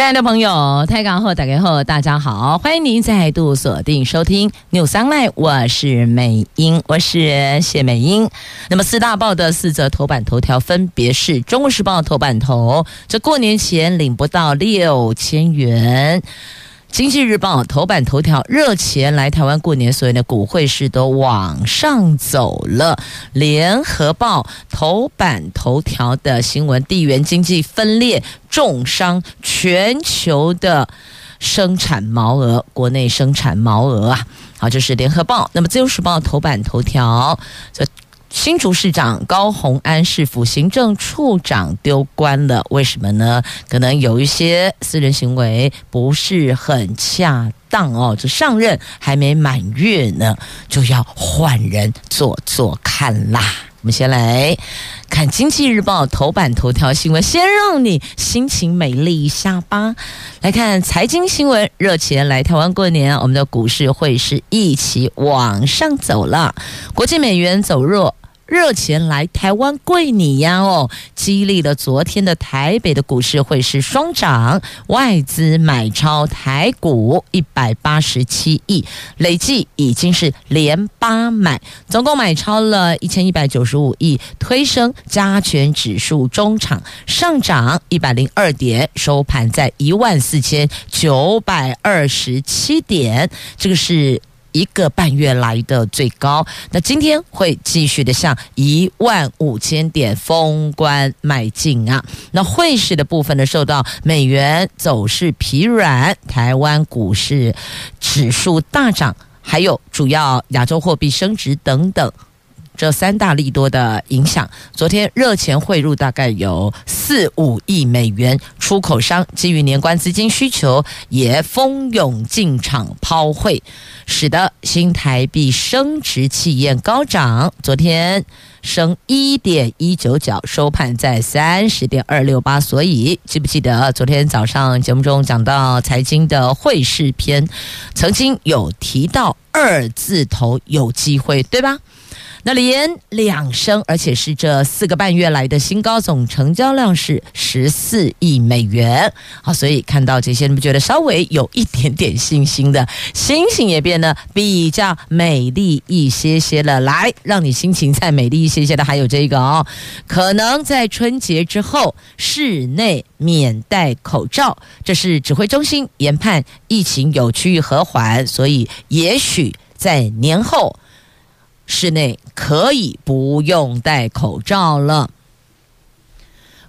亲爱的朋友，台港后打开后，大家好，欢迎您再度锁定收听 new 三麦我是美英，我是谢美英。那么四大报的四则头版头条分别是：中国时报头版头，这过年前领不到六千元。经济日报头版头条：热钱来台湾过年，所以呢股汇市都往上走了。联合报头版头条的新闻：地缘经济分裂重伤全球的生产毛额，国内生产毛额啊。好，这是联合报。那么自由时报头版头条：这。新竹市长高虹安市府行政处长丢官了，为什么呢？可能有一些私人行为不是很恰当哦。这上任还没满月呢，就要换人做做看啦。我们先来看《经济日报》头版头条新闻，先让你心情美丽一下吧。来看财经新闻，热钱来台湾过年，我们的股市会是一起往上走了，国际美元走弱。热钱来台湾贵你呀哦，激励了昨天的台北的股市会是双涨，外资买超台股一百八十七亿，累计已经是连八买，总共买超了一千一百九十五亿，推升加权指数中场上涨一百零二点，收盘在一万四千九百二十七点，这个是。一个半月来的最高，那今天会继续的向一万五千点封关迈进啊。那汇市的部分呢，受到美元走势疲软，台湾股市指数大涨，还有主要亚洲货币升值等等。这三大利多的影响，昨天热钱汇入大概有四五亿美元，出口商基于年关资金需求，也蜂拥进场抛汇，使得新台币升值气焰高涨。昨天升一点一九角，收盘在三十点二六八。所以记不记得昨天早上节目中讲到财经的汇市篇，曾经有提到二字头有机会，对吧？那连两升，而且是这四个半月来的新高，总成交量是十四亿美元。好，所以看到这些，你们觉得稍微有一点点信心的，心情也变得比较美丽一些些了。来，让你心情再美丽一些些的，还有这个哦，可能在春节之后，室内免戴口罩，这是指挥中心研判疫情有趋于和缓，所以也许在年后。室内可以不用戴口罩了。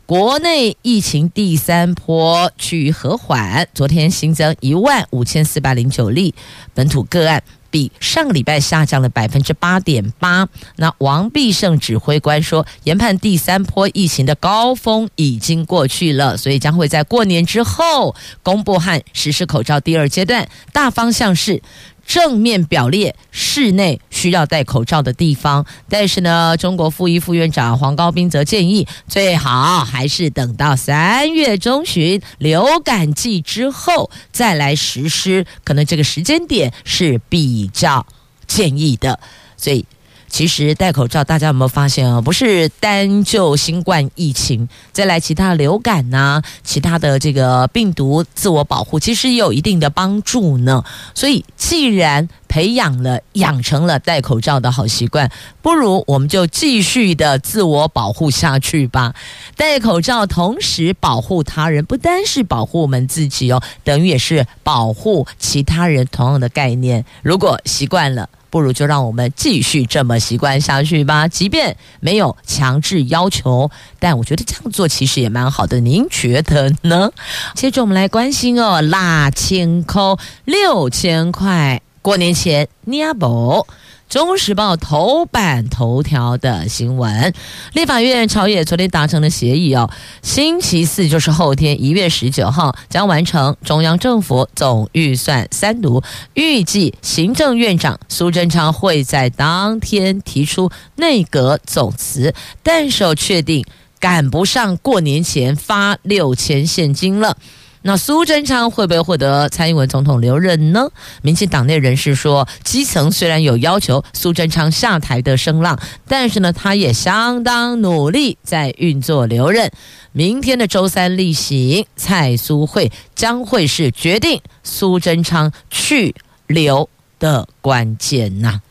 国内疫情第三波趋于和缓，昨天新增一万五千四百零九例本土个案，比上个礼拜下降了百分之八点八。那王必胜指挥官说，研判第三波疫情的高峰已经过去了，所以将会在过年之后公布和实施口罩第二阶段，大方向是。正面表列室内需要戴口罩的地方，但是呢，中国副一副院长黄高斌则建议，最好还是等到三月中旬流感季之后再来实施，可能这个时间点是比较建议的，所以。其实戴口罩，大家有没有发现啊？不是单就新冠疫情，再来其他流感呐、其他的这个病毒自我保护，其实也有一定的帮助呢。所以，既然培养了、养成了戴口罩的好习惯，不如我们就继续的自我保护下去吧。戴口罩，同时保护他人，不单是保护我们自己哦，等于也是保护其他人，同样的概念。如果习惯了。不如就让我们继续这么习惯下去吧，即便没有强制要求，但我觉得这样做其实也蛮好的。您觉得呢？接着我们来关心哦，辣青扣六千块，过年前你阿宝中时报头版头条的新闻，立法院朝野昨天达成了协议哦，星期四就是后天一月十九号将完成中央政府总预算三读，预计行政院长苏贞昌会在当天提出内阁总辞，但是确定赶不上过年前发六千现金了。那苏贞昌会不会获得蔡英文总统留任呢？民进党内人士说，基层虽然有要求苏贞昌下台的声浪，但是呢，他也相当努力在运作留任。明天的周三例行，蔡苏会将会是决定苏贞昌去留的关键呐。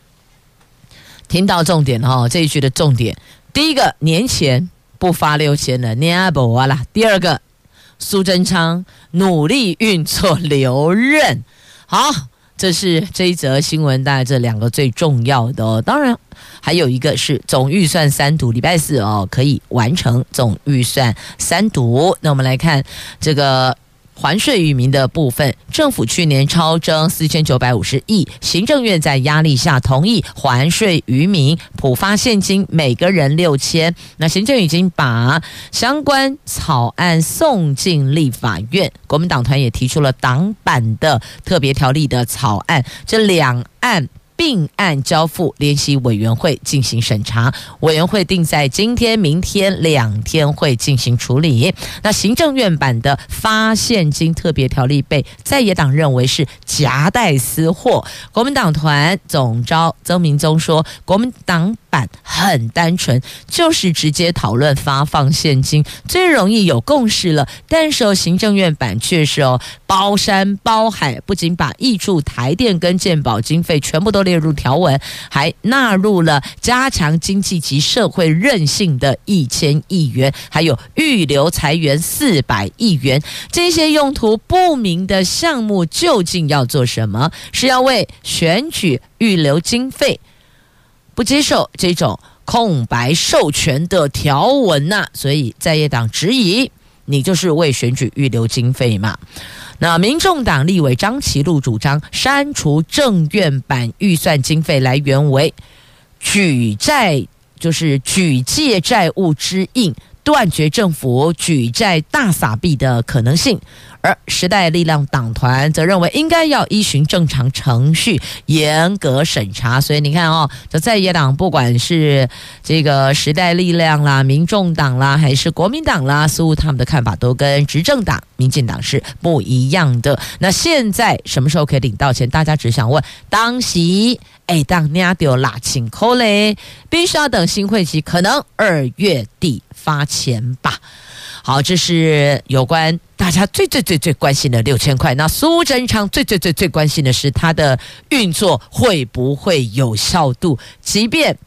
听到重点哈，这一句的重点，第一个年前不发六千了，你阿伯啦。第二个。苏贞昌努力运作留任，好，这是这一则新闻，大概这两个最重要的哦。当然，还有一个是总预算三读，礼拜四哦可以完成总预算三读。那我们来看这个。还税于民的部分，政府去年超征四千九百五十亿，行政院在压力下同意还税于民，普发现金每个人六千。那行政已经把相关草案送进立法院，国民党团也提出了党版的特别条例的草案，这两案。并案交付联席委员会进行审查，委员会定在今天、明天两天会进行处理。那行政院版的发现金特别条例被在野党认为是夹带私货，国民党团总召曾明宗说，国民党版很单纯，就是直接讨论发放现金，最容易有共识了。但是行政院版却是哦，包山包海，不仅把挹注台电跟健保经费全部都列入条文，还纳入了加强经济及社会韧性的一千亿元，还有预留裁员四百亿元。这些用途不明的项目究竟要做什么？是要为选举预留经费？不接受这种空白授权的条文呐、所以在野党质疑你就是为选举预留经费嘛？那民众党立委张其禄主张删除政院版预算经费来源为举债，就是举借债务之印，断绝政府举债大撒币的可能性。而时代力量党团则认为，应该要依循正常程序，严格审查。所以你看哦，这在野党，不管是这个时代力量啦、民众党啦，还是国民党啦，似乎他们的看法都跟执政党民进党是不一样的。那现在什么时候可以领到钱？大家只想问，当席哎，当年丢拉清扣嘞，必须要等新会期，可能二月底发钱吧。好，这是有关大家最最最最关心的六千块。那苏贞昌最最最最关心的是他的运作会不会有效度？即便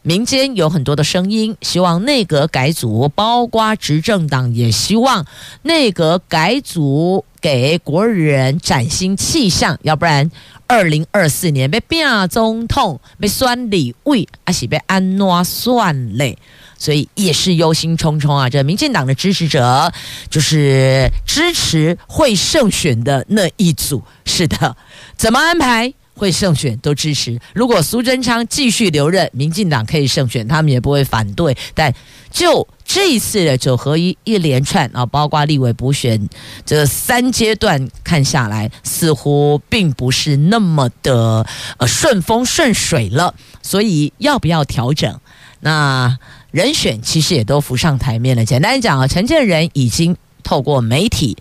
民间有很多的声音，希望内阁改组，包括执政党也希望内阁改组，给国人崭新气象，要不然二零二四年被变总统，被选李委，还是被安怎算嘞？所以也是忧心忡忡啊！这民进党的支持者就是支持会胜选的那一组，是的，怎么安排会胜选都支持。如果苏贞昌继续留任，民进党可以胜选，他们也不会反对。但就这一次的九合一一连串啊，包括立委补选这三阶段看下来，似乎并不是那么的呃顺风顺水了。所以要不要调整？那？人选其实也都浮上台面了。简单讲啊，陈建仁已经透过媒体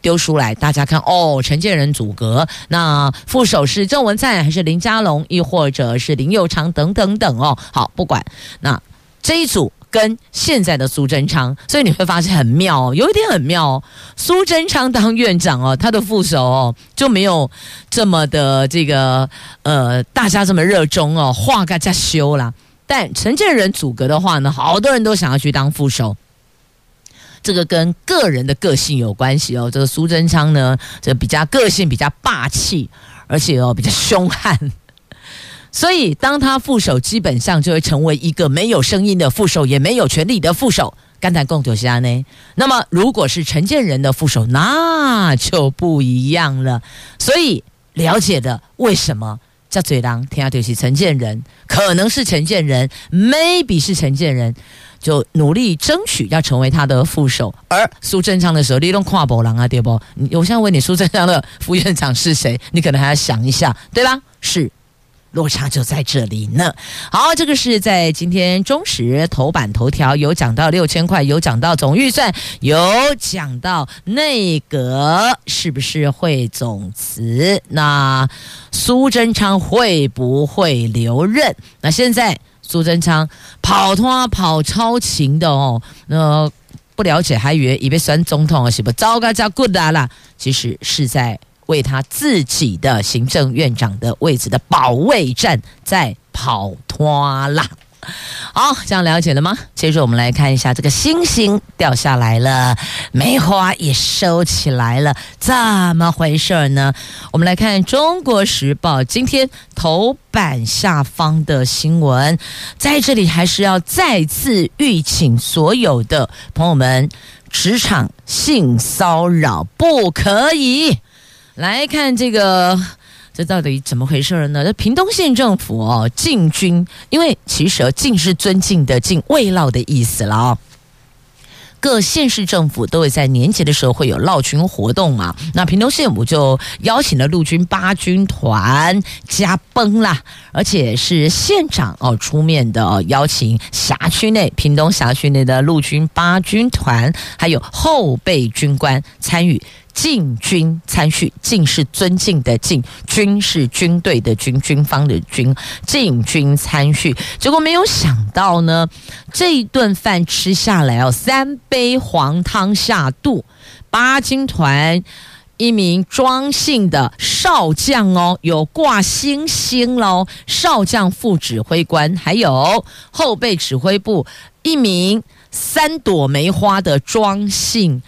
丢出来，大家看哦，陈建仁组阁，那副手是郑文灿还是林佳龙，亦或者是林佑昌等等等哦。好，不管那这一组跟现在的苏贞昌，所以你会发现很妙哦，有一点很妙哦。苏贞昌当院长哦，他的副手哦就没有这么的这个呃，大家这么热衷哦，话该加修啦。但陈建仁组阁的话呢，好多人都想要去当副手，这个跟个人的个性有关系哦。这个苏贞昌呢，这比较个性比较霸气，而且哦比较凶悍，所以当他副手，基本上就会成为一个没有声音的副手，也没有权力的副手。甘谈共九家呢？那么如果是陈建仁的副手，那就不一样了。所以了解的为什么？叫嘴狼，天下就是陈建仁，可能是陈建仁，maybe 是陈建仁，就努力争取要成为他的副手。而苏贞昌的时候，你都跨保狼啊，对不？我现在问你，苏贞昌的副院长是谁？你可能还要想一下，对吧？是。落差就在这里呢。好，这个是在今天中时头版头条有讲到六千块，有讲到总预算，有讲到内阁是不是会总辞？那苏贞昌会不会留任？那现在苏贞昌跑脱跑超勤的哦，那不了解还以为以为选总统啊是不糟糕叫 good 啦，其实是在。为他自己的行政院长的位置的保卫战在跑脱啦。好，这样了解了吗？接着我们来看一下，这个星星掉下来了，梅花也收起来了，怎么回事呢？我们来看《中国时报》今天头版下方的新闻，在这里还是要再次预请所有的朋友们，职场性骚扰不可以。来看这个，这到底怎么回事呢？这屏东县政府哦，敬军，因为其实敬是尊敬的敬，慰劳的意思了哦。各县市政府都会在年节的时候会有劳军活动嘛，那屏东县府就邀请了陆军八军团加崩啦，而且是县长哦出面的哦，邀请辖区内屏东辖区内的陆军八军团还有后备军官参与。敬军参叙，敬是尊敬的敬，军是军队的军，军方的军。进军参叙，结果没有想到呢，这一顿饭吃下来哦，三杯黄汤下肚。八军团一名庄姓的少将哦，有挂星星喽，少将副指挥官，还有后备指挥部一名三朵梅花的庄姓。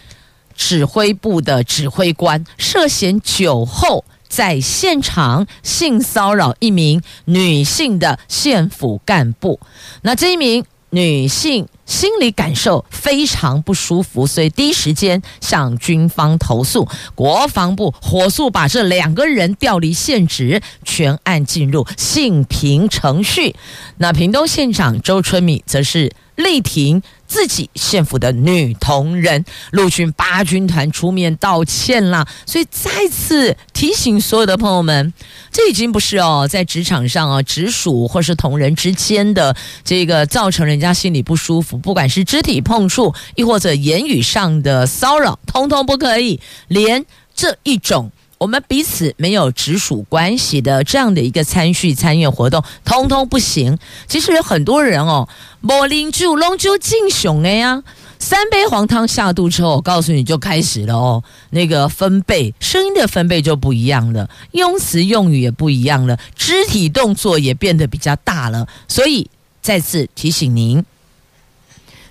指挥部的指挥官涉嫌酒后在现场性骚扰一名女性的县府干部，那这一名女性心理感受非常不舒服，所以第一时间向军方投诉，国防部火速把这两个人调离现职，全案进入性平程序。那屏东县长周春米则是力挺。自己县府的女同仁，陆军八军团出面道歉啦，所以再次提醒所有的朋友们，这已经不是哦，在职场上哦，直属或是同仁之间的这个造成人家心里不舒服，不管是肢体碰触，亦或者言语上的骚扰，通通不可以，连这一种。我们彼此没有直属关系的这样的一个参叙参与活动，通通不行。其实有很多人哦，莫林就龙就敬雄的呀，三杯黄汤下肚之后，我告诉你就开始了哦，那个分贝声音的分贝就不一样了，用词用语也不一样了，肢体动作也变得比较大了。所以再次提醒您，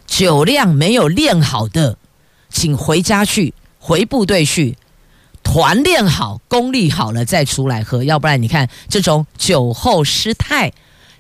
酒量没有练好的，请回家去，回部队去。团练好，功力好了再出来喝，要不然你看这种酒后失态，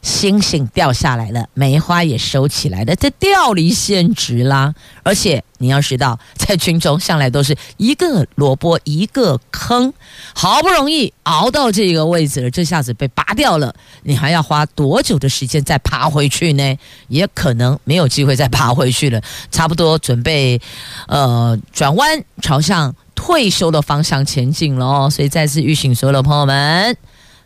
星星掉下来了，梅花也收起来了，这调离现实啦。而且你要知道，在军中向来都是一个萝卜一个坑，好不容易熬到这个位置了，这下子被拔掉了，你还要花多久的时间再爬回去呢？也可能没有机会再爬回去了，差不多准备呃转弯朝向。退休的方向前进了，所以再次预请所有的朋友们，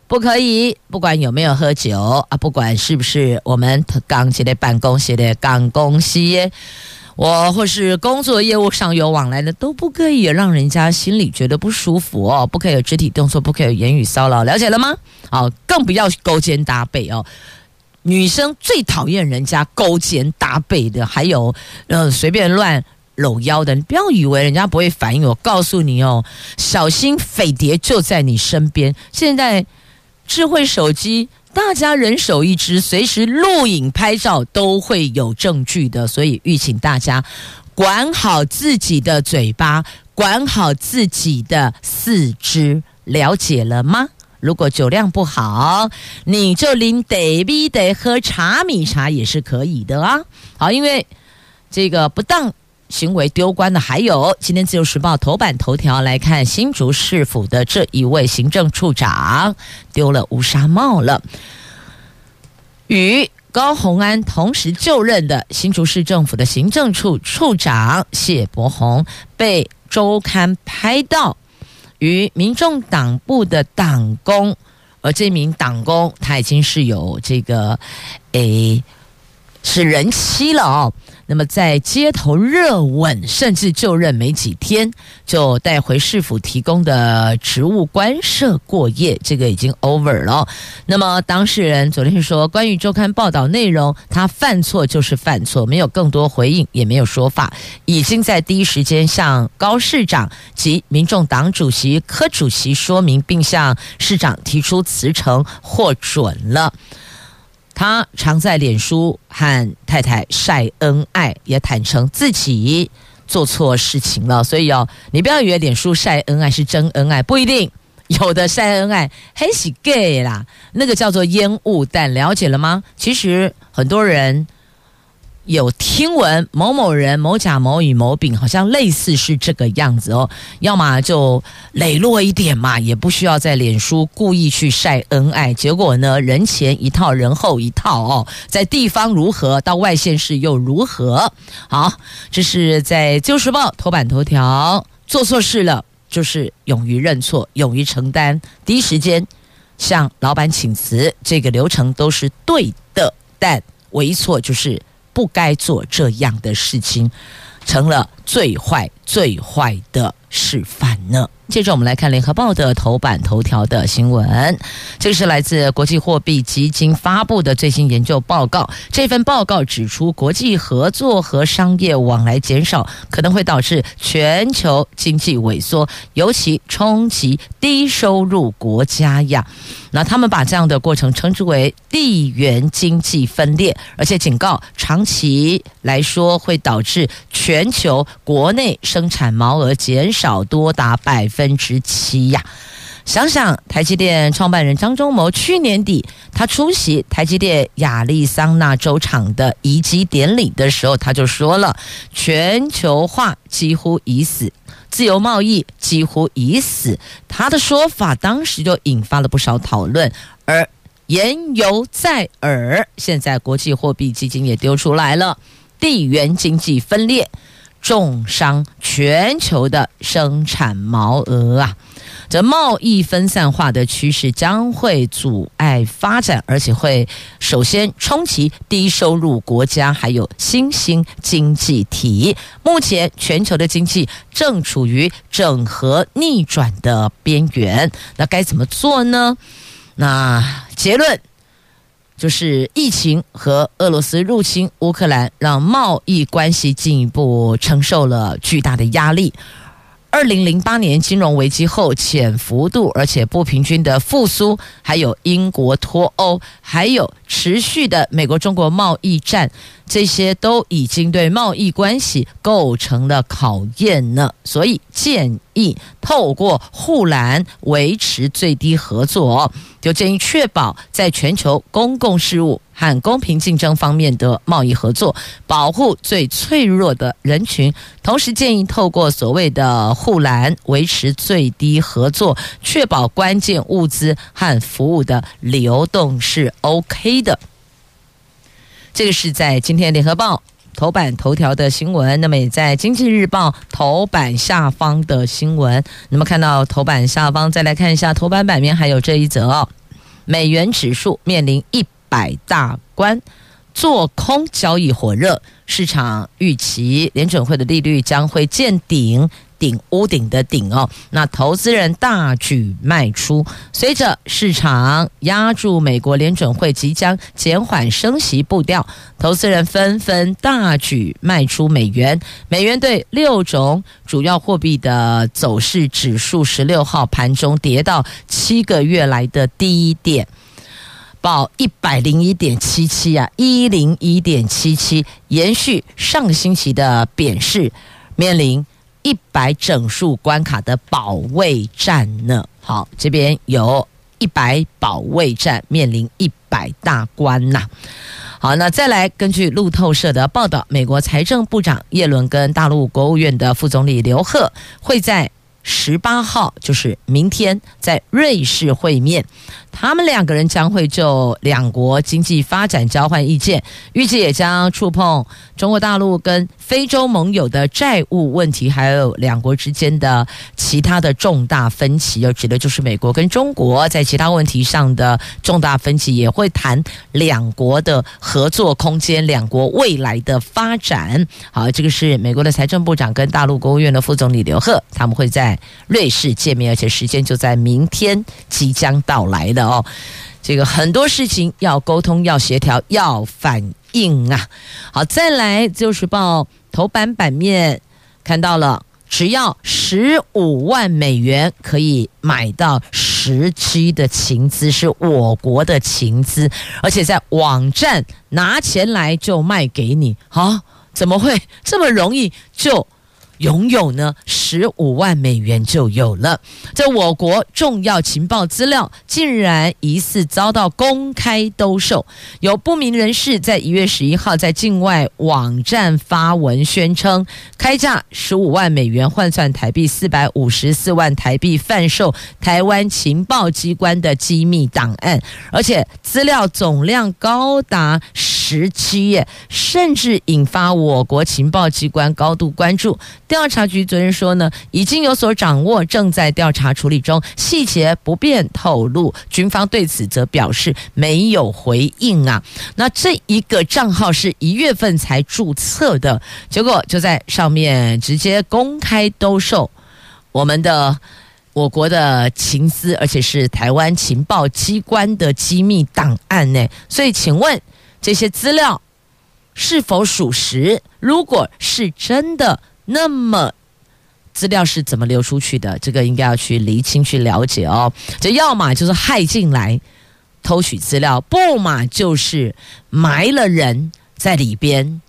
不可以，不管有没有喝酒啊，不管是不是我们刚接的办公室的刚公司，我或是工作业务上有往来的，都不可以让人家心里觉得不舒服哦，不可以有肢体动作，不可以有言语骚扰，了解了吗？好，更不要勾肩搭背哦，女生最讨厌人家勾肩搭背的，还有呃随便乱。搂腰的，你不要以为人家不会反应。我告诉你哦，小心匪谍就在你身边。现在智慧手机，大家人手一只，随时录影拍照都会有证据的。所以，吁请大家管好自己的嘴巴，管好自己的四肢，了解了吗？如果酒量不好，你就拎得米得喝茶米茶也是可以的啊。好，因为这个不当。行为丢官的，还有今天自由时报头版头条来看新竹市府的这一位行政处长丢了乌纱帽了，与高虹安同时就任的新竹市政府的行政处处长谢伯鸿被周刊拍到与民众党部的党工，而这名党工他已经是有这个诶。是人妻了哦，那么在街头热吻，甚至就任没几天就带回市府提供的职务官舍过夜，这个已经 over 了。那么当事人昨天说，关于周刊报道内容，他犯错就是犯错，没有更多回应，也没有说法，已经在第一时间向高市长及民众党主席柯主席说明，并向市长提出辞呈获准了。他常在脸书和太太晒恩爱，也坦诚自己做错事情了。所以哦，你不要以为脸书晒恩爱是真恩爱，不一定。有的晒恩爱很喜 gay 啦，那个叫做烟雾弹，了解了吗？其实很多人。有听闻某某人某甲某乙某丙好像类似是这个样子哦，要么就磊落一点嘛，也不需要在脸书故意去晒恩爱。结果呢，人前一套，人后一套哦，在地方如何，到外县市又如何？好，这是在《旧时报》头版头条，做错事了就是勇于认错，勇于承担，第一时间向老板请辞，这个流程都是对的，但唯一错就是。不该做这样的事情，成了最坏、最坏的示范呢。接着我们来看《联合报》的头版头条的新闻，这是来自国际货币基金发布的最新研究报告。这份报告指出，国际合作和商业往来减少可能会导致全球经济萎缩，尤其冲击低收入国家呀。那他们把这样的过程称之为地缘经济分裂，而且警告，长期来说会导致全球国内生产毛额减少少多达百分之七呀！想想台积电创办人张忠谋去年底他出席台积电亚利桑那州厂的移机典礼的时候，他就说了：“全球化几乎已死。”自由贸易几乎已死，他的说法当时就引发了不少讨论，而言犹在耳。现在国际货币基金也丢出来了，地缘经济分裂。重伤全球的生产毛额啊！这贸易分散化的趋势将会阻碍发展，而且会首先冲击低收入国家，还有新兴经济体。目前全球的经济正处于整合逆转的边缘，那该怎么做呢？那结论。就是疫情和俄罗斯入侵乌克兰，让贸易关系进一步承受了巨大的压力。二零零八年金融危机后，潜幅度而且不平均的复苏，还有英国脱欧，还有持续的美国中国贸易战，这些都已经对贸易关系构成了考验呢。所以建议透过护栏维持最低合作，就建议确保在全球公共事务。和公平竞争方面的贸易合作，保护最脆弱的人群，同时建议透过所谓的护栏维持最低合作，确保关键物资和服务的流动是 OK 的。这个是在今天联合报头版头条的新闻，那么也在经济日报头版下方的新闻。那么看到头版下方，再来看一下头版版面，还有这一则，美元指数面临一。百大关做空交易火热，市场预期联准会的利率将会见顶，顶屋顶的顶哦。那投资人大举卖出，随着市场押注美国联准会即将减缓升息步调，投资人纷纷大举卖出美元。美元对六种主要货币的走势指数，十六号盘中跌到七个月来的低点。报一百零一点七七啊，一零一点七七，延续上星期的贬势，面临一百整数关卡的保卫战呢。好，这边有一百保卫战，面临一百大关呐。好，那再来根据路透社的报道，美国财政部长耶伦跟大陆国务院的副总理刘鹤会在十八号，就是明天，在瑞士会面。他们两个人将会就两国经济发展交换意见，预计也将触碰中国大陆跟非洲盟友的债务问题，还有两国之间的其他的重大分歧。要指的就是美国跟中国在其他问题上的重大分歧，也会谈两国的合作空间、两国未来的发展。好，这个是美国的财政部长跟大陆国务院的副总理刘鹤，他们会在瑞士见面，而且时间就在明天即将到来的。哦，这个很多事情要沟通、要协调、要反硬啊！好，再来《就是报》头版版面看到了，只要十五万美元可以买到十七的情资，是我国的情资，而且在网站拿钱来就卖给你，好，怎么会这么容易就？拥有呢，十五万美元就有了。在我国重要情报资料竟然疑似遭到公开兜售，有不明人士在一月十一号在境外网站发文宣称，开价十五万美元换算台币四百五十四万台币贩售台湾情报机关的机密档案，而且资料总量高达十七页甚至引发我国情报机关高度关注。调查局昨天说呢，已经有所掌握，正在调查处理中，细节不便透露。军方对此则表示没有回应啊。那这一个账号是一月份才注册的，结果就在上面直接公开兜售我们的我国的情资，而且是台湾情报机关的机密档案呢。所以，请问这些资料是否属实？如果是真的？那么资料是怎么流出去的？这个应该要去厘清、去了解哦。这要么就是害进来偷取资料，不嘛就是埋了人在里边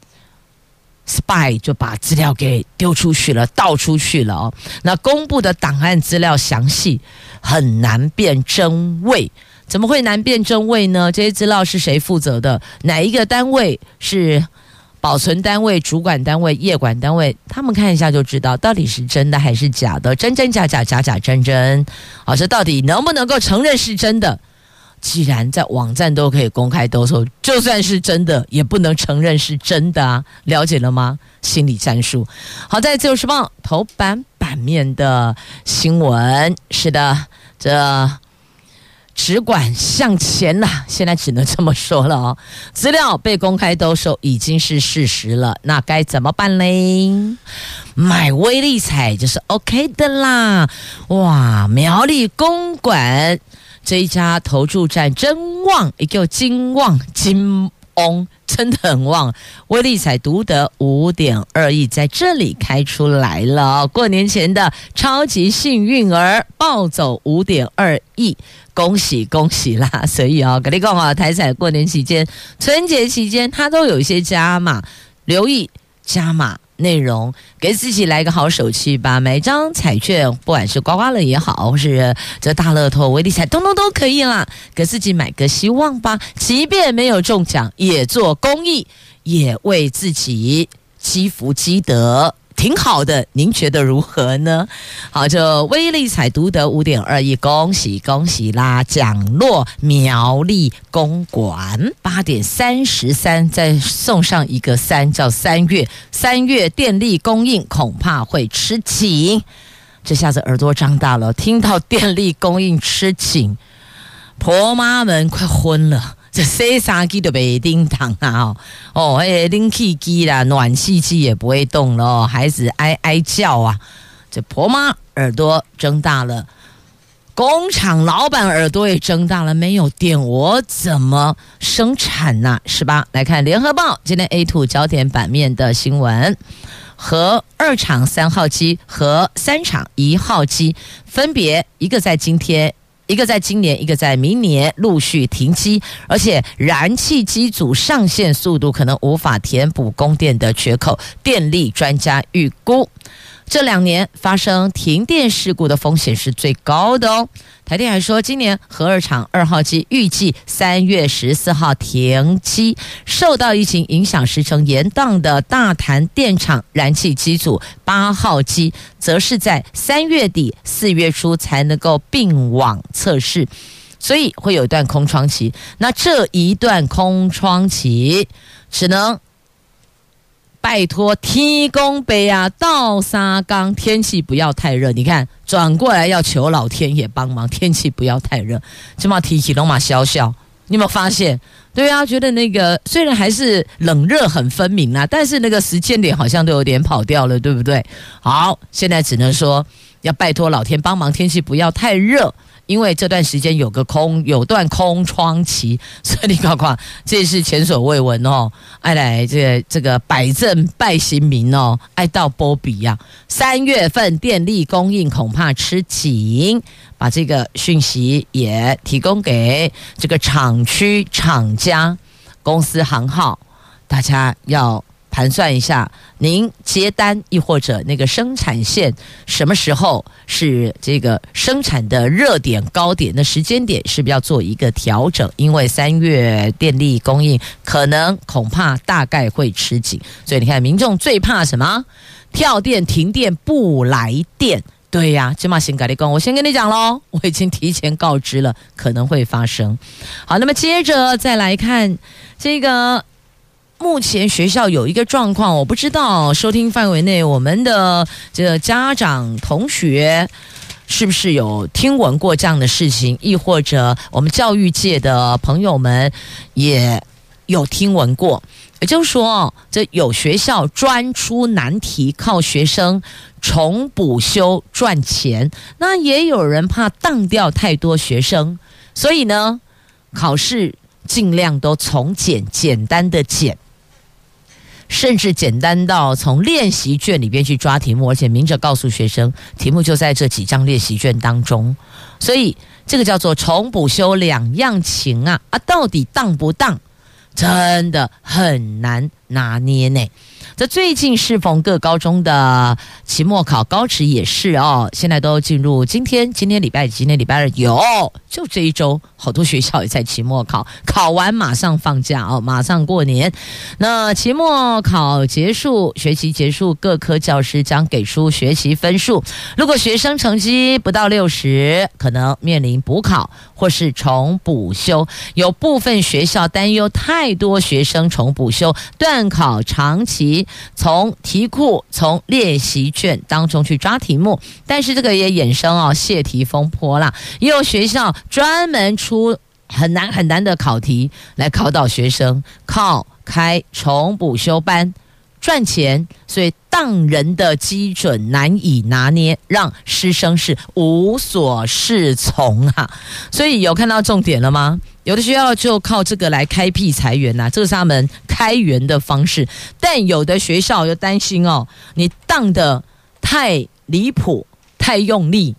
，spy 就把资料给丢出去了、倒出去了哦。那公布的档案资料详细，很难辨真伪。怎么会难辨真伪呢？这些资料是谁负责的？哪一个单位是？保存单位、主管单位、业管单位，他们看一下就知道到底是真的还是假的，真真假假，假假真真。好，这到底能不能够承认是真的？既然在网站都可以公开兜售，就算是真的，也不能承认是真的啊！了解了吗？心理战术。好，在《自由时报》头版版面的新闻，是的，这。只管向前呐！现在只能这么说了哦。资料被公开兜售已经是事实了，那该怎么办嘞？买威力彩就是 OK 的啦！哇，苗栗公馆这一家投注站真旺，也叫金旺金翁，真的很旺。威力彩独得五点二亿，在这里开出来了。过年前的超级幸运儿暴走五点二亿。恭喜恭喜啦！所以哦，跟你讲啊，台彩过年期间、春节期间，它都有一些加码，留意加码内容，给自己来个好手气吧。买张彩券，不管是刮刮乐也好，或是这大乐透、威力彩，通通都可以啦。给自己买个希望吧。即便没有中奖，也做公益，也为自己积福积德。挺好的，您觉得如何呢？好，这威力彩独得五点二亿，恭喜恭喜啦！奖落苗栗公馆八点三十三，再送上一个三，叫三月。三月电力供应恐怕会吃紧，这下子耳朵张大了，听到电力供应吃紧，婆妈们快昏了。这洗衫机都没叮当啊！哦，哎，冷气机啦，暖气机也不会动了，孩子哀哀叫啊！这婆妈耳朵睁大了，工厂老板耳朵也睁大了，没有电我怎么生产呐？是吧？来看联合报今天 A two 焦点版面的新闻，和二厂三号机和三厂一号机分别一个在今天。一个在今年，一个在明年陆续停机，而且燃气机组上线速度可能无法填补供电的缺口。电力专家预估，这两年发生停电事故的风险是最高的哦。台电还说，今年核二厂二号机预计三月十四号停机，受到疫情影响时程延宕的大潭电厂燃气机组八号机，则是在三月底四月初才能够并网测试，所以会有一段空窗期。那这一段空窗期只能。拜托天公伯啊，倒沙缸，天气不要太热。你看，转过来要求老天爷帮忙，天气不要太热。起码提起龙马笑笑，你有没有发现？对啊，觉得那个虽然还是冷热很分明啊，但是那个时间点好像都有点跑掉了，对不对？好，现在只能说要拜托老天帮忙，天气不要太热。因为这段时间有个空有段空窗期，所以你看看，这是前所未闻哦。爱来这个这个摆正拜新民哦，爱到波比呀。三月份电力供应恐怕吃紧，把这个讯息也提供给这个厂区厂家、公司行号，大家要。盘算一下，您接单亦或者那个生产线什么时候是这个生产的热点高点的时间点，是不是要做一个调整？因为三月电力供应可能恐怕大概会吃紧，所以你看民众最怕什么？跳电、停电不来电。对呀，金马行改立工，我先跟你讲喽，我已经提前告知了，可能会发生。好，那么接着再来看这个。目前学校有一个状况，我不知道收听范围内我们的这个家长同学是不是有听闻过这样的事情，亦或者我们教育界的朋友们也有听闻过。也就是说，这有学校专出难题，靠学生重补修赚钱，那也有人怕当掉太多学生，所以呢，考试尽量都从简简单的简。甚至简单到从练习卷里边去抓题目，而且明着告诉学生，题目就在这几张练习卷当中。所以这个叫做重补修两样情啊啊，到底当不当，真的很难拿捏呢。这最近适逢各高中的期末考，高职也是哦。现在都进入今天，今天礼拜几？今天礼拜二有，就这一周，好多学校也在期末考，考完马上放假哦，马上过年。那期末考结束，学期结束，各科教师将给出学习分数。如果学生成绩不到六十，可能面临补考或是重补修。有部分学校担忧太多学生重补修，段考长期。从题库、从练习卷当中去抓题目，但是这个也衍生哦，泄题风波啦。也有学校专门出很难很难的考题来考倒学生，靠开重补修班赚钱，所以当人的基准难以拿捏，让师生是无所适从啊。所以有看到重点了吗？有的学校就靠这个来开辟财源呐、这是他们开源的方式。但有的学校又担心哦，你当得太离谱、太用力。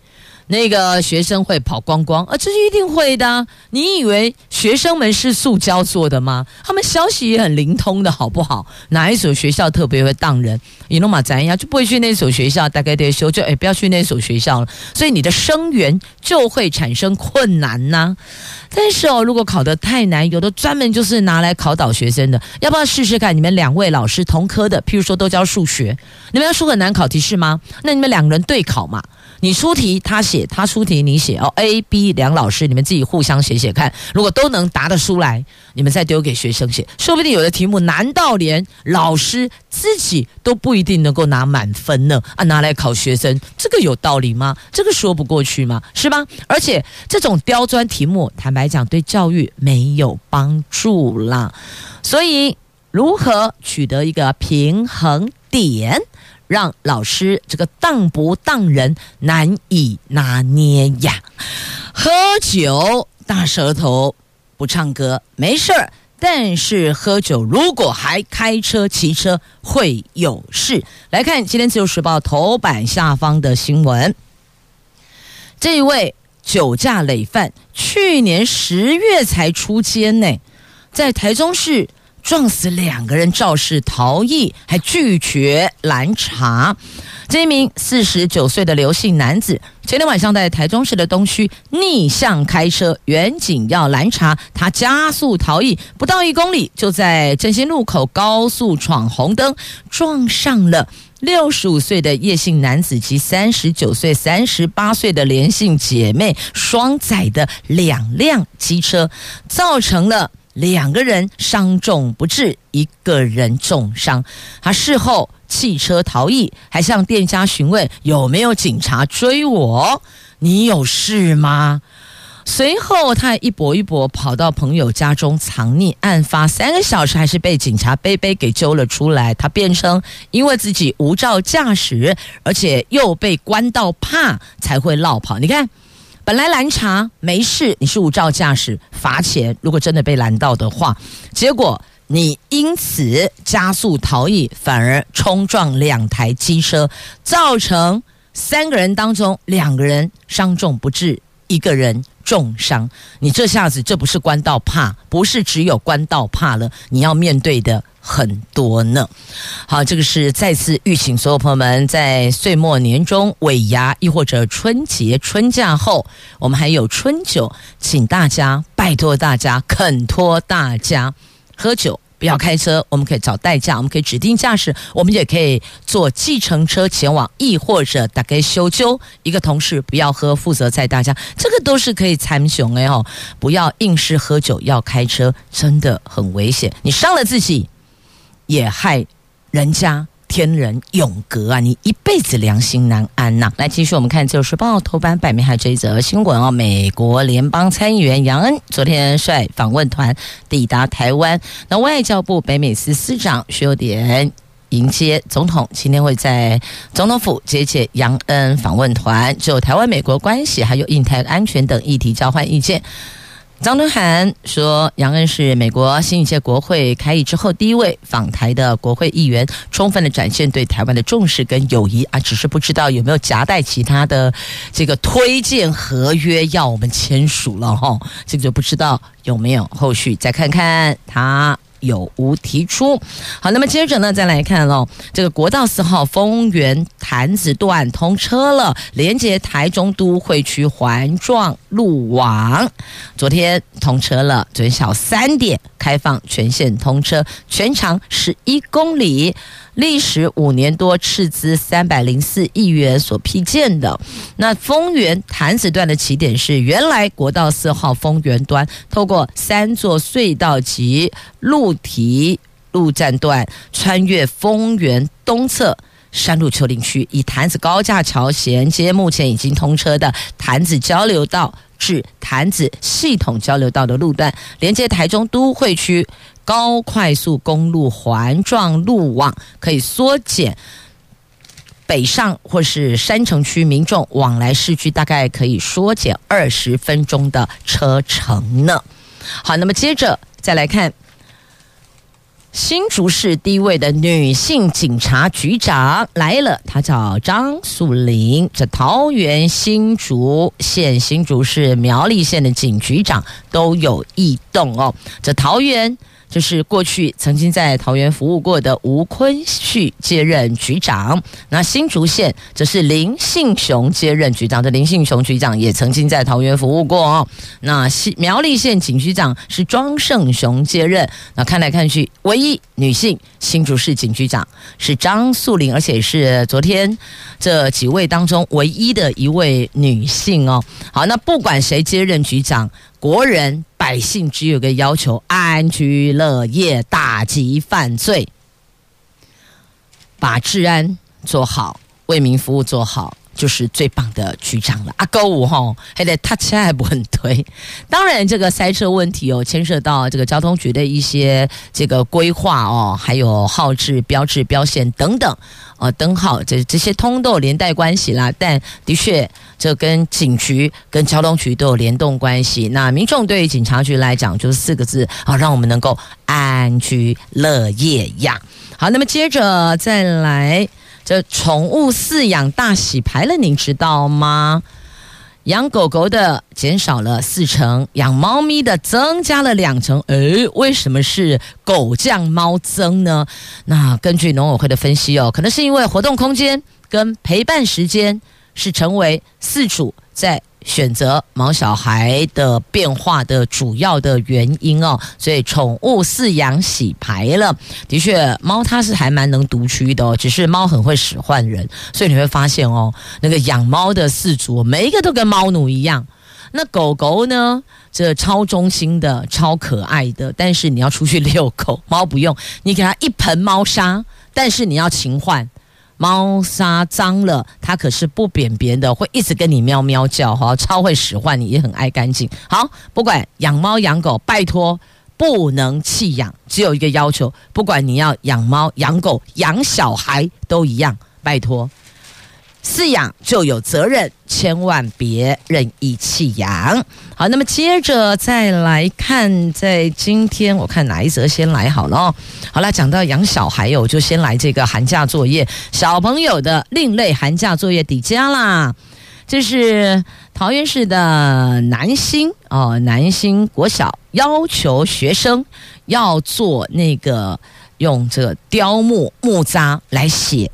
那个学生会跑光光，啊，这是一定会的。你以为学生们是塑胶做的吗？他们消息也很灵通的，好不好？哪一所学校特别会当人？你弄嘛咱呀，就不会去那所学校，大概得修，就哎，不要去那所学校了。所以你的生源就会产生困难呐、但是哦，如果考得太难，有的专门就是拿来考倒学生的，要不要试试看？你们两位老师同科的，譬如说都教数学，你们要出很难考题是吗？那你们两个人对考嘛？你出题他写，他出题你写哦。A、B 两老师，你们自己互相写写看。如果都能答得出来，你们再丢给学生写，说不定有的题目难到连老师自己都不一定能够拿满分呢。啊，拿来考学生，这个有道理吗？这个说不过去吗？是吧？而且这种刁钻题目，坦白讲，对教育没有帮助啦。所以，如何取得一个平衡点？让老师这个当不当人难以拿捏呀！喝酒大舌头不唱歌没事儿，但是喝酒如果还开车骑车会有事。来看今天自由时报头版下方的新闻，这一位酒驾累犯去年十月才出监呢，在台中市。撞死两个人肇事逃逸，还拒绝拦查。这一名四十九岁的刘姓男子，前天晚上在台中市的东区逆向开车，远警要拦查，他加速逃逸，不到一公里就在振兴路口高速闯红灯，撞上了六十五岁的叶姓男子及三十九岁、三十八岁的连姓姐妹双载的两辆机车，造成了。两个人伤重不治，一个人重伤。他事后弃车逃逸，还向店家询问有没有警察追我？你有事吗？随后，他一跛一跛跑到朋友家中藏匿。案发三个小时，还是被警察背背给揪了出来。他辩称，因为自己无照驾驶，而且又被关到怕，才会落跑。你看。本来拦查没事，你是无照驾驶，罚钱。如果真的被拦到的话，结果你因此加速逃逸，反而冲撞两台机车，造成三个人当中两个人伤重不治，一个人重伤。你这下子这不是关到怕，不是只有关到怕了，你要面对的。很多呢，好，这个是再次预请所有朋友们在岁末年终尾牙，亦或者春节春假后，我们还有春酒，请大家拜托大家，恳托大家喝酒。不要开车，我们可以找代驾，我们可以指定驾驶，我们也可以坐计程车前往，亦或者大概修修一个同事不要喝，负责载大家，这个都是可以参详的哦。不要硬是喝酒要开车，真的很危险，你伤了自己。也害人家天人永隔啊！你一辈子良心难安呐、来，继续我们看《自由时报》头版版面还有这一则新闻哦。美国联邦参议员杨恩昨天率访问团抵达台湾，那外交部北美司司长徐幼典迎接总统，今天会在总统府接见杨恩访问团，就台湾美国关系还有印太安全等议题交换意见。张敦涵说，杨恩是美国新一届国会开议之后第一位访台的国会议员，充分的展现对台湾的重视跟友谊啊，只是不知道有没有夹带其他的这个推荐合约要我们签署了哈，这个就不知道有没有后续，再看看他。有无提出？好，那么接着呢，再来看喽。这个国道四号丰原潭子段通车了，连接台中都会区环状路网，昨天通车了，昨天下午三点开放全线通车，全长十一公里。历时五年多，斥资三百零四亿元所批建的。那丰原潭子段的起点是原来国道四号丰原端，透过三座隧道及路堤路站段，穿越丰原东侧山路丘陵区，以潭子高架桥衔接目前已经通车的潭子交流道至潭子系统交流道的路段，连接台中都会区。高快速公路环状路网可以缩减北上或是山城区民众往来市区，大概可以缩减二十分钟的车程呢。好，那么接着再来看新竹市第一位的女性警察局长来了，她叫张素玲。这桃园新竹县、新竹市苗栗县的警局长都有异动哦。这桃园。就是过去曾经在桃园服务过的吴坤旭接任局长，那新竹县则是林信雄接任局长，这林信雄局长也曾经在桃园服务过哦。那苗栗县警局长是庄胜雄接任，那看来看去，唯一女性新竹市警局长是张素玲，而且是昨天这几位当中唯一的一位女性哦。好，那不管谁接任局长。国人百姓只有个要求：安居乐业，打击犯罪，把治安做好，为民服务做好。就是最棒的局长了。阿高五哈，还得他现在还不很推。当然，这个塞车问题哦，牵涉到这个交通局的一些这个规划哦，还有号志、标志、标线等等，呃，灯号这这些通都有连带关系啦。但的确，这跟警局、跟交通局都有联动关系。那民众对于警察局来讲，就是四个字啊，让我们能够安居乐业呀。好，那么接着再来。这宠物饲养大洗牌了，您知道吗？养狗狗的减少了四成，养猫咪的增加了两成。诶，为什么是狗降猫增呢？那根据农委会的分析哦，可能是因为活动空间跟陪伴时间是成为四主在选择毛小孩的变化的主要的原因哦，所以宠物饲养洗牌了。的确，猫它是还蛮能独居的哦，只是猫很会使唤人，所以你会发现哦，那个养猫的饲主每一个都跟猫奴一样。那狗狗呢，这超忠心的、超可爱的，但是你要出去遛狗，猫不用，你给它一盆猫砂，但是你要勤换。猫砂脏了，它可是不扁扁的，会一直跟你喵喵叫，哈，超会使唤你，也很爱干净。好，不管养猫养狗，拜托不能弃养，只有一个要求，不管你要养猫养狗养小孩都一样，拜托。饲养就有责任，千万别任意弃养。好，那么接着再来看，在今天我看哪一则先来好了哦。好了，讲到养小孩哦，就先来这个寒假作业，小朋友的另类寒假作业抵家啦。这是桃园市的南新哦，南新国小要求学生要做那个用这个雕木木扎来写。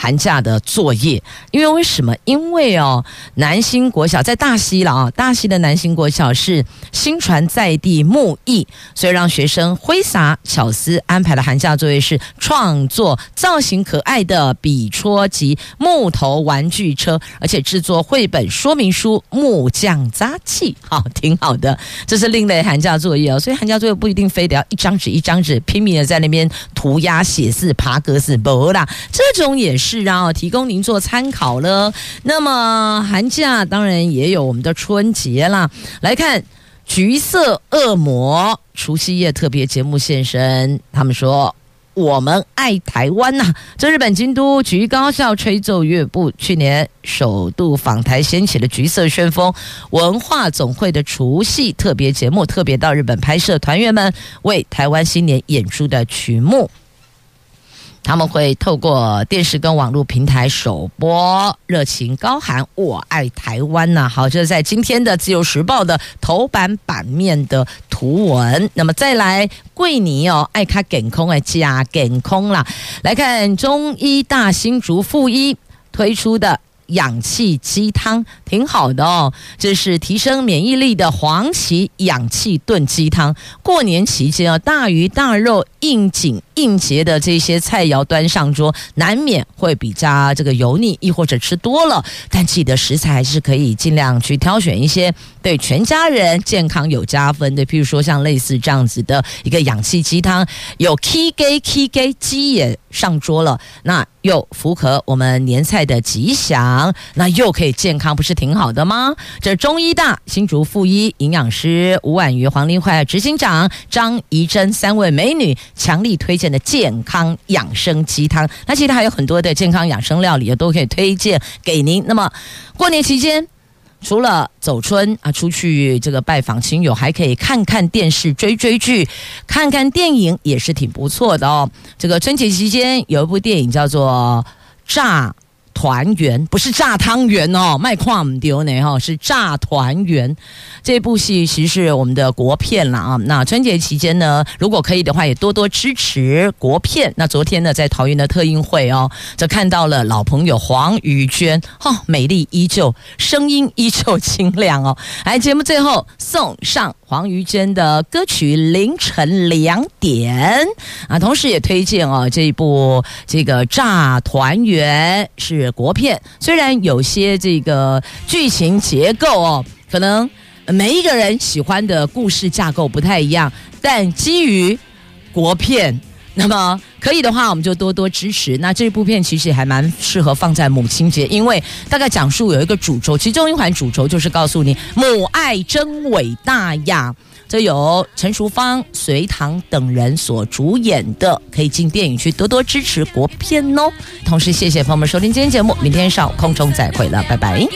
寒假的作业，因为为什么？因为哦，南新国小在大溪了啊，大溪的南新国小是新传在地木艺，所以让学生挥洒巧思安排的寒假作业是创作造型可爱的笔戳及木头玩具车，而且制作绘本说明书、木匠扎器，好，挺好的。这是另类寒假作业哦，所以寒假作业不一定非得要一张纸一张纸拼命的在那边涂鸦写字爬格子，不啦，这种也是。是啊，提供您做参考了。那么寒假当然也有我们的春节啦。来看橘色恶魔除夕夜特别节目现身，他们说我们爱台湾呐、这日本京都橘高校吹奏乐部去年首度访台，掀起了橘色旋风。文化总会的除夕特别节目，特别到日本拍摄团员们为台湾新年演出的曲目。他们会透过电视跟网络平台首播，热情高喊“我爱台湾”呐！好，这是在今天的《自由时报》的头版版面的图文。那么再来，桂尼哦，爱卡梗空哎，加梗空啦！来看中医大新竹附一推出的。氧气鸡汤挺好的哦，这是提升免疫力的黄芪氧气炖鸡汤。过年期间啊，大鱼大肉、应景应节的这些菜肴端上桌，难免会比较这个油腻，亦或者吃多了。但记得食材还是可以尽量去挑选一些对全家人健康有加分的，譬如说像类似这样子的一个氧气鸡汤，有 K 鸡 K 鸡鸡也上桌了，那又符合我们年菜的吉祥，那又可以健康，不是挺好的吗？这中医大新竹附一营养师吴婉瑜、黄玲坏、执行长张怡珍三位美女强力推荐的健康养生鸡汤。那其实还有很多的健康养生料理也都可以推荐给您。那么过年期间。除了走春啊，出去这个拜访亲友，还可以看看电视、追追剧、看看电影，也是挺不错的哦。这个春节期间有一部电影叫做《炸》。团圆不是炸汤圆哦，卖矿丢呢哈，是炸团圆。这部戏其实是我们的国片了啊。那春节期间呢，如果可以的话，也多多支持国片。那昨天呢，在桃园的特映会哦，就看到了老朋友黄瑜娟，哈、哦，美丽依旧，声音依旧清亮哦。来，节目最后送上黄瑜娟的歌曲《凌晨两点》啊，同时也推荐哦这一部这个炸团圆是。国片虽然有些这个剧情结构哦，可能每一个人喜欢的故事架构不太一样，但基于国片，那么可以的话，我们就多多支持。那这部片其实还蛮适合放在母亲节，因为大概讲述有一个主轴，其中一款主轴就是告诉你母爱真伟大呀。这有陈淑芳、隋棠等人所主演的，可以进电影去多多支持国片哦。同时，谢谢朋友们收听今天节目，明天上午空中再会了，拜拜。